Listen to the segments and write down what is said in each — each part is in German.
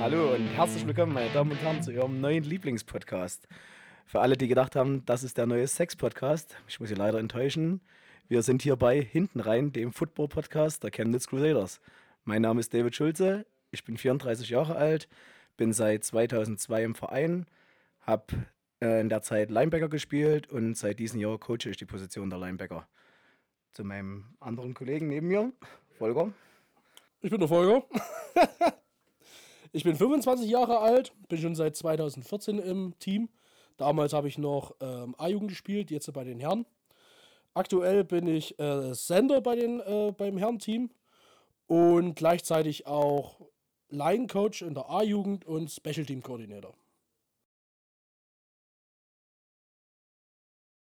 Hallo und herzlich willkommen, meine Damen und Herren, zu Ihrem neuen Lieblingspodcast. Für alle, die gedacht haben, das ist der neue Sex-Podcast, ich muss Sie leider enttäuschen. Wir sind hier bei Hinten rein, dem Football-Podcast der Chemnitz Crusaders. Mein Name ist David Schulze, ich bin 34 Jahre alt, bin seit 2002 im Verein, habe äh, in der Zeit Linebacker gespielt und seit diesem Jahr coache ich die Position der Linebacker. Zu meinem anderen Kollegen neben mir, Volker. Ich bin der Volker. ich bin 25 Jahre alt, bin schon seit 2014 im Team. Damals habe ich noch ähm, A-Jugend gespielt, jetzt bei den Herren. Aktuell bin ich äh, Sender bei den, äh, beim Herrenteam und gleichzeitig auch Line-Coach in der A-Jugend und Special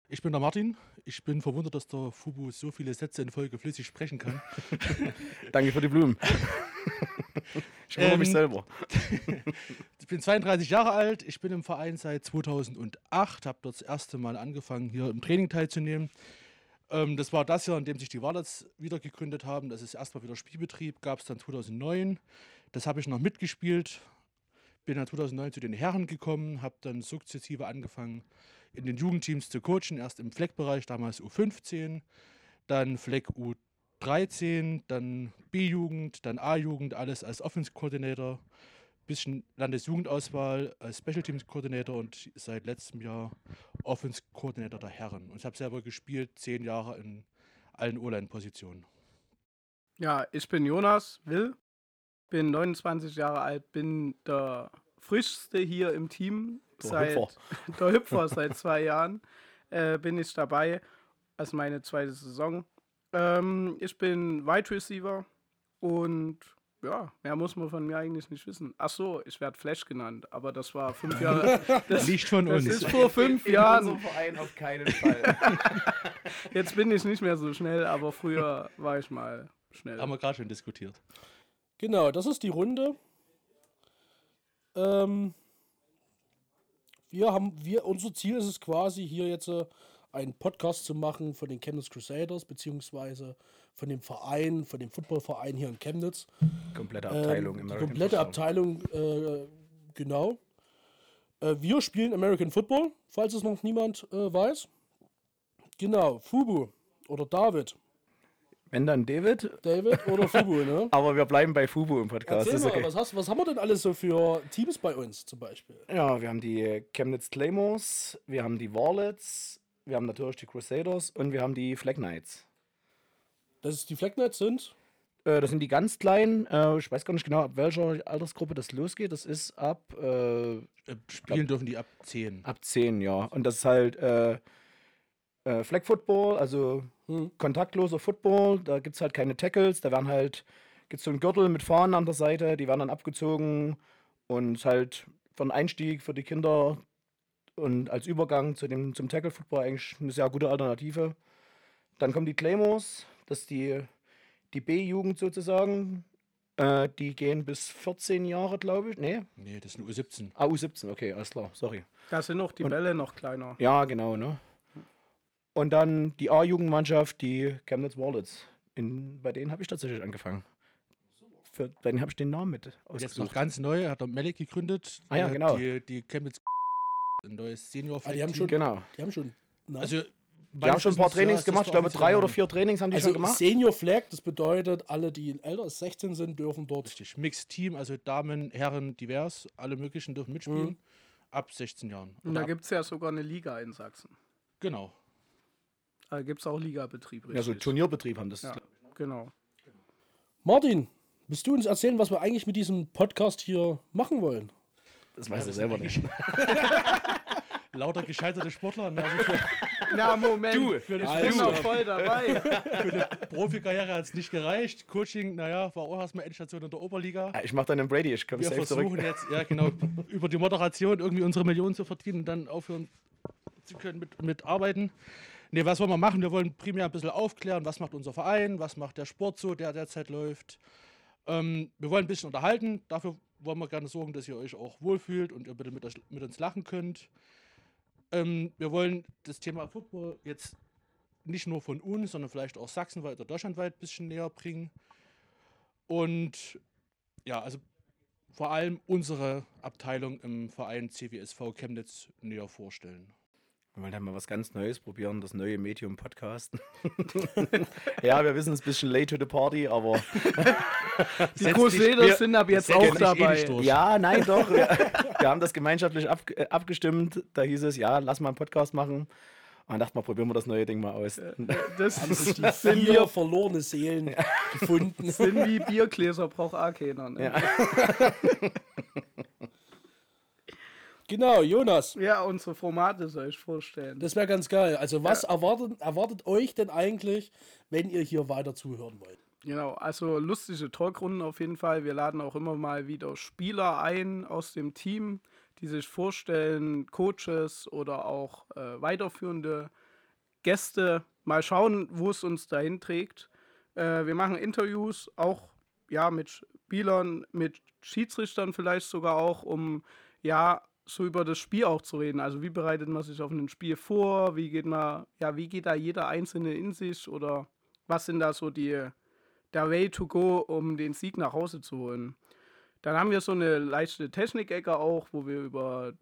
Ich bin der Martin. Ich bin verwundert, dass der Fubu so viele Sätze in Folge flüssig sprechen kann. Danke für die Blumen. ich mich Ähm, selber. Ich bin 32 Jahre alt. Ich bin im Verein seit 2008. Habe dort das erste Mal angefangen, hier im Training teilzunehmen. Ähm, das war das Jahr, in dem sich die Wallets wieder gegründet haben. Das ist erstmal wieder Spielbetrieb. Gab es dann 2009. Das habe ich noch mitgespielt. Bin dann 2009 zu den Herren gekommen. Habe dann sukzessive angefangen, in den Jugendteams zu coachen. Erst im Fleckbereich, damals U15. Dann Fleck U13. Dann B-Jugend. Dann A-Jugend. Alles als Offense-Coordinator bisschen Landesjugendauswahl als Special Teams Koordinator und seit letztem Jahr Offense Koordinator der Herren. Und ich habe selber gespielt, zehn Jahre in allen O-Line-Positionen. Ja, ich bin Jonas Will, bin 29 Jahre alt, bin der frischste hier im Team. Der seit, Hüpfer. Der Hüpfer seit zwei Jahren äh, bin ich dabei, als meine zweite Saison. Ähm, ich bin Wide Receiver und ja, mehr muss man von mir eigentlich nicht wissen. Ach so, ich werde Flash genannt, aber das war fünf Jahre. Das, Nicht von das uns. ist vor fünf In Jahren. unserem Verein auf keinen Fall. Jetzt bin ich nicht mehr so schnell, aber früher war ich mal schnell. Haben wir gerade schon diskutiert. Genau, das ist die Runde. Ähm, wir haben, wir, unser Ziel ist es quasi, hier jetzt äh, einen Podcast zu machen von den Chemnitz Crusaders, beziehungsweise von dem Verein, von dem Footballverein hier in Chemnitz. Komplette Ähm, Abteilung. American komplette. Abteilung, äh, genau. Äh, wir spielen American Football, falls es noch niemand äh, weiß. Genau, Fubu oder David. Wenn dann David, David oder Fubu, ne? aber wir bleiben bei Fubu im Podcast. Erzähl mal, okay. was, hast, was haben wir denn alles so für Teams bei uns zum Beispiel? Ja, wir haben die Chemnitz Claymores, wir haben die Warlets, wir haben natürlich die Crusaders und wir haben die Flag Knights. Das ist die Flag Knights sind. Äh, das sind die ganz kleinen. Äh, ich weiß gar nicht genau, ab welcher Altersgruppe das losgeht. Das ist ab, äh, Äh, Spielen dürfen die ab 10. ab 10, ja. Und das ist halt äh, Flag Football, also Hm. kontaktloser Football. Da gibt es halt keine Tackles. Da werden halt, gibt so einen Gürtel mit Fahnen an der Seite, die werden dann abgezogen und halt für einen Einstieg für die Kinder und als Übergang zu dem, zum Tackle Football eigentlich eine sehr gute Alternative. Dann kommen die Claymores, das ist die, die B-Jugend sozusagen. Äh, die gehen bis 14 Jahre, glaube ich. Nee, Nee, das sind U17. ah, U17, okay, alles klar, sorry. Da sind noch die Und- Bälle noch kleiner. Ja, genau, ne? Und dann die A-Jugendmannschaft, die Chemnitz Wallets. In, bei denen habe ich tatsächlich angefangen. Für, bei denen habe ich den Namen mit Jetzt noch ausgesucht. ganz neu, hat der Melek gegründet. Ah ja, genau. Die, die Chemnitz ein neues senior Ah, die haben schon- Genau. Die haben schon. Na? Also, Die haben schon ein paar Trainings gemacht. Ich glaube, drei oder vier Trainings haben die also schon gemacht. Senior Flag, das bedeutet, alle, die älter als 16 sind, dürfen dort. Richtig. Mixed Team, also Damen, Herren, divers. Alle möglichen dürfen mitspielen. Mhm. Ab 16 Jahren. Und da gibt es ja sogar eine Liga in Sachsen. Genau. Da gibt es auch Ligabetrieb, richtig? Ja, so Turnierbetrieb haben das. Ja, genau. Martin, willst du uns erzählen, was wir eigentlich mit diesem Podcast hier machen wollen? Das weiß er selber nicht. Lauter gescheiterte Sportler. ne, also für, Na, Moment. Du, für, ich bin noch voll dabei. für eine Profikarriere hat es nicht gereicht. Coaching, naja, war auch erstmal Endstation in der Oberliga. Ich mache dann den Brady, ich komme Wir safe zurück. versuchen jetzt, ja genau, über die Moderation irgendwie unsere Millionen zu verdienen und dann aufhören zu können mit, mit Arbeiten. Nee, was wollen wir machen? Wir wollen primär ein bisschen aufklären, was macht unser Verein, was macht der Sport so, der derzeit läuft. Ähm, wir wollen ein bisschen unterhalten, dafür wollen wir gerne sorgen, dass ihr euch auch wohlfühlt und ihr bitte mit, euch- mit uns lachen könnt. Ähm, wir wollen das Thema Football jetzt nicht nur von uns, sondern vielleicht auch sachsenweit oder deutschlandweit ein bisschen näher bringen. Und ja, also vor allem unsere Abteilung im Verein CWSV Chemnitz näher vorstellen. Wir wollen dann mal was ganz Neues probieren, das neue Medium Podcast. ja, wir wissen es ist ein bisschen late to the party, aber Die Crusaders sind ab jetzt auch eh dabei. durch. ja, nein, doch. Wir, wir haben das gemeinschaftlich ab, äh, abgestimmt. Da hieß es, ja, lass mal einen Podcast machen. Und dann dachten wir, probieren wir das neue Ding mal aus. Das Haben sich die sind, vier wir, verlorene Seelen gefunden. sind wie Biergläser, braucht auch keiner. Ne? Ja. Genau, Jonas. Ja, unsere Formate soll ich vorstellen. Das wäre ganz geil. Also, was erwartet, erwartet euch denn eigentlich, wenn ihr hier weiter zuhören wollt? Genau, also lustige Talkrunden auf jeden Fall. Wir laden auch immer mal wieder Spieler ein aus dem Team, die sich vorstellen, Coaches oder auch äh, weiterführende Gäste. Mal schauen, wo es uns dahin trägt. Äh, wir machen Interviews auch ja mit Spielern, mit Schiedsrichtern vielleicht sogar auch, um ja so über das Spiel auch zu reden. Also wie bereitet man sich auf ein Spiel vor? Wie geht man, ja, wie geht da jeder Einzelne in sich oder was sind da so die der Way to go, um den Sieg nach Hause zu holen. Dann haben wir so eine leichte Technik-Ecke auch, wo wir über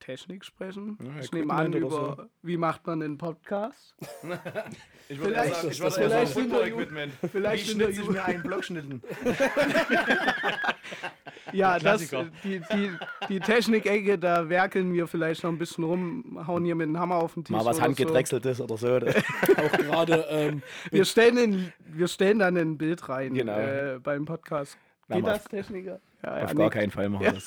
Technik sprechen. Ja, ich nehme an, Equipment über wie macht man einen Podcast. Ich würde eher sagen- ich würde eher sagen Football-Equipment. Vielleicht Wie in der schnitze ich mir einen Blockschnitten? Ja, das, die, die, die Technik-Ecke, da werkeln wir vielleicht noch ein bisschen rum, hauen hier mit dem Hammer auf den Tisch. Mal was handgedrechseltes oder so. Auch gerade, ähm, So. Wir, stellen in, wir stellen dann ein Bild rein Genau. äh, beim Podcast. Na, Geht mal das, Techniker? Ja, Auf ja, gar nee. keinen Fall machen wir das.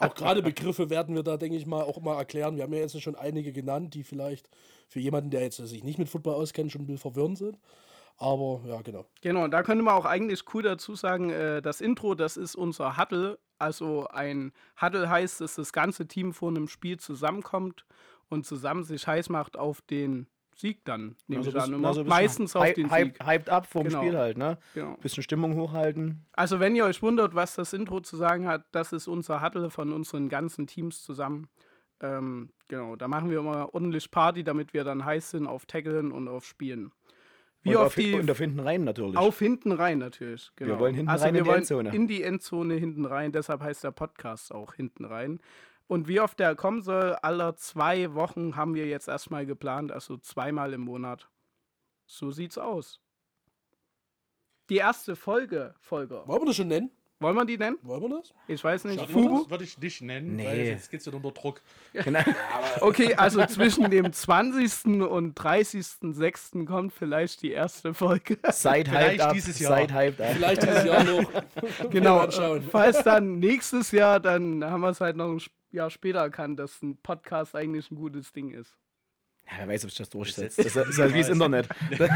auch gerade Begriffe werden wir da, denke ich mal, auch mal erklären. Wir haben ja jetzt schon einige genannt, die vielleicht für jemanden, der jetzt sich nicht mit Football auskennt, schon ein bisschen verwirrend sind. Aber ja, genau. Genau, und da könnte man auch eigentlich cool dazu sagen, äh, das Intro, das ist unser Huddle. Also ein Huddle heißt, dass das ganze Team vor einem Spiel zusammenkommt und zusammen sich heiß macht auf den Sieg dann, nehme Also ich an. also meistens auf den Sieg. Hyped up vom Genau. Spiel halt, ne? Genau. Bisschen Stimmung hochhalten. Also wenn ihr euch wundert, was das Intro zu sagen hat, das ist unser Huddle von unseren ganzen Teams zusammen. Ähm, genau, da machen wir immer ordentlich Party, damit wir dann heiß sind auf Tackeln und auf Spielen. Wie und, auf auf, die und auf hinten rein natürlich. Auf hinten rein natürlich. Genau. wollen hinten also rein wir in die wollen Endzone. In die Endzone hinten rein, deshalb heißt der Podcast auch hinten rein. Und wie oft der kommen soll, aller zwei Wochen haben wir jetzt erstmal geplant, also zweimal im Monat. So sieht's aus. Die erste Folge, Folger. Wollen wir das schon nennen? Wollen wir die nennen? Wollen wir das? Ich weiß nicht. Das Fubu? würde ich nicht nennen, Nee. weil jetzt geht es wieder unter Druck. Genau. Okay, also zwischen dem 20. und 30.06. kommt vielleicht die erste Folge. Seid hyped up. dieses Jahr. Seid hyped up. Vielleicht dieses Jahr noch. Genau. Falls dann nächstes Jahr, dann haben wir es halt noch ein Jahr später erkannt, dass ein Podcast eigentlich ein gutes Ding ist. Ja, wer weiß, ob sich das durchsetzt. setzt Das ist halt wie das Internet. das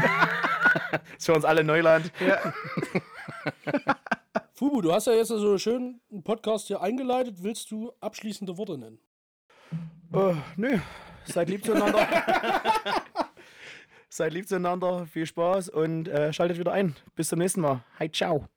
ist für uns alle Neuland. Ja, Fubu, du hast ja jetzt so schön einen Podcast hier eingeleitet. Willst du abschließende Worte nennen? Oh, nö, seid lieb zueinander. seid lieb zueinander, viel Spaß und äh, schaltet wieder ein. Bis zum nächsten Mal. Hi, ciao.